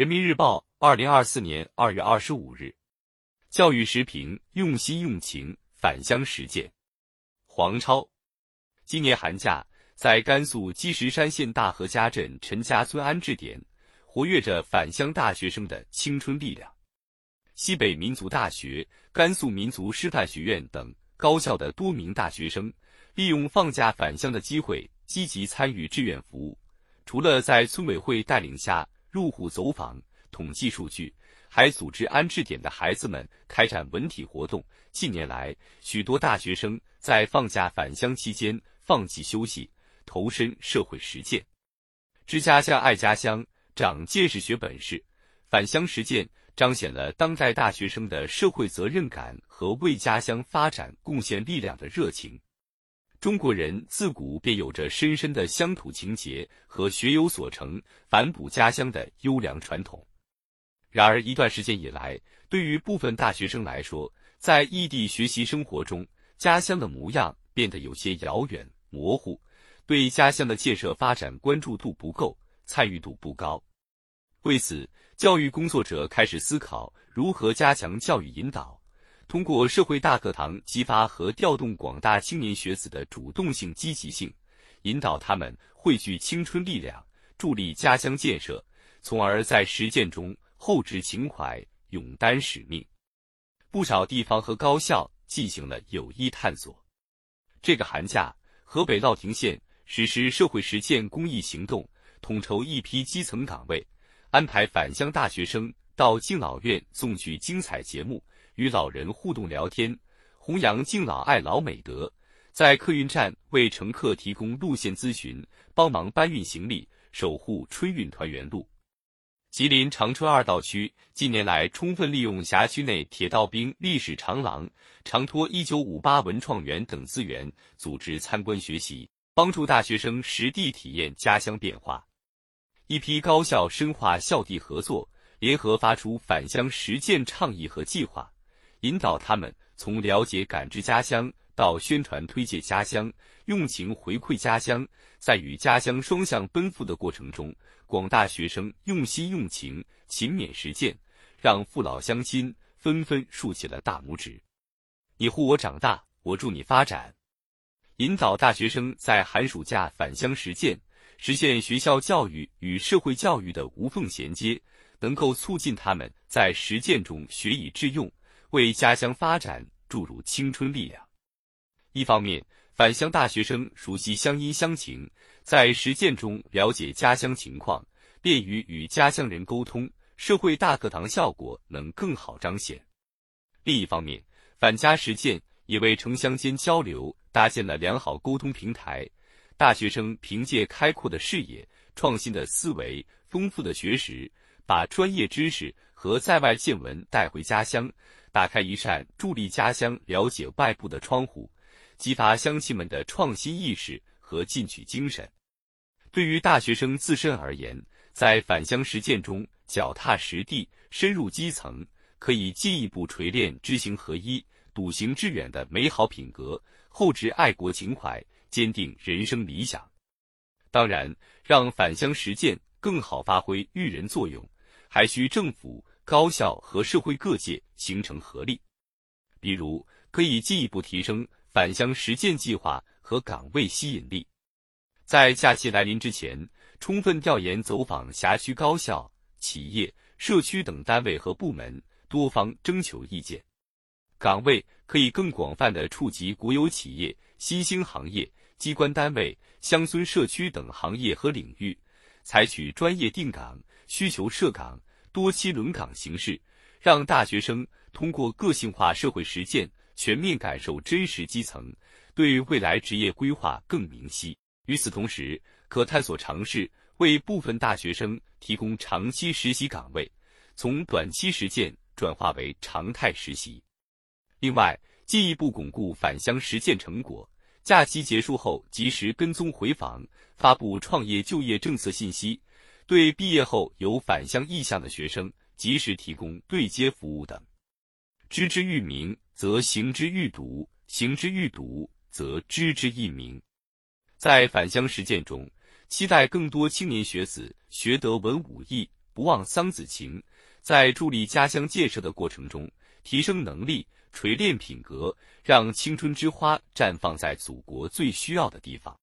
人民日报，二零二四年二月二十五日，教育时评：用心用情，返乡实践。黄超，今年寒假，在甘肃积石山县大河家镇陈家村安置点，活跃着返乡大学生的青春力量。西北民族大学、甘肃民族师范学院等高校的多名大学生，利用放假返乡的机会，积极参与志愿服务。除了在村委会带领下入户走访、统计数据，还组织安置点的孩子们开展文体活动。近年来，许多大学生在放假返乡期间放弃休息，投身社会实践。知家乡、爱家乡，长见识、学本事，返乡实践。彰显了当代大学生的社会责任感和为家乡发展贡献力量的热情。中国人自古便有着深深的乡土情结和学有所成、反哺家乡的优良传统。然而，一段时间以来，对于部分大学生来说，在异地学习生活中，家乡的模样变得有些遥远、模糊，对家乡的建设发展关注度不够，参与度不高。为此，教育工作者开始思考如何加强教育引导，通过社会大课堂激发和调动广大青年学子的主动性、积极性，引导他们汇聚青春力量，助力家乡建设，从而在实践中厚植情怀、勇担使命。不少地方和高校进行了有益探索。这个寒假，河北乐亭县实施社会实践公益行动，统筹一批基层岗位。安排返乡大学生到敬老院送去精彩节目，与老人互动聊天，弘扬敬老爱老美德。在客运站为乘客提供路线咨询，帮忙搬运行李，守护春运团圆路。吉林长春二道区近年来充分利用辖区内铁道兵历史长廊、长托一九五八文创园等资源，组织参观学习，帮助大学生实地体验家乡变化。一批高校深化校地合作，联合发出返乡实践倡议和计划，引导他们从了解感知家乡到宣传推介家乡，用情回馈家乡。在与家乡双向奔赴的过程中，广大学生用心用情、勤勉实践，让父老乡亲纷纷竖起了大拇指。你护我长大，我助你发展。引导大学生在寒暑假返乡实践。实现学校教育与社会教育的无缝衔接，能够促进他们在实践中学以致用，为家乡发展注入青春力量。一方面，返乡大学生熟悉乡音乡情，在实践中了解家乡情况，便于与家乡人沟通，社会大课堂效果能更好彰显。另一方面，返家实践也为城乡间交流搭建了良好沟通平台。大学生凭借开阔的视野、创新的思维、丰富的学识，把专业知识和在外见闻带回家乡，打开一扇助力家乡了解外部的窗户，激发乡亲们的创新意识和进取精神。对于大学生自身而言，在返乡实践中脚踏实地、深入基层，可以进一步锤炼知行合一、笃行致远的美好品格，厚植爱国情怀。坚定人生理想，当然，让返乡实践更好发挥育人作用，还需政府、高校和社会各界形成合力。比如，可以进一步提升返乡实践计划和岗位吸引力，在假期来临之前，充分调研走访辖区高校、企业、社区等单位和部门，多方征求意见。岗位可以更广泛的触及国有企业、新兴行业。机关单位、乡村社区等行业和领域，采取专业定岗、需求设岗、多期轮岗形式，让大学生通过个性化社会实践，全面感受真实基层，对未来职业规划更明晰。与此同时，可探索尝试为部分大学生提供长期实习岗位，从短期实践转化为常态实习。另外，进一步巩固返乡实践成果。假期结束后，及时跟踪回访，发布创业就业政策信息，对毕业后有返乡意向的学生及时提供对接服务等。知之愈明，则行之愈笃；行之愈笃，则知之亦明。在返乡实践中，期待更多青年学子学得文武艺、不忘桑梓情，在助力家乡建设的过程中，提升能力，锤炼品格，让青春之花绽放在祖国最需要的地方。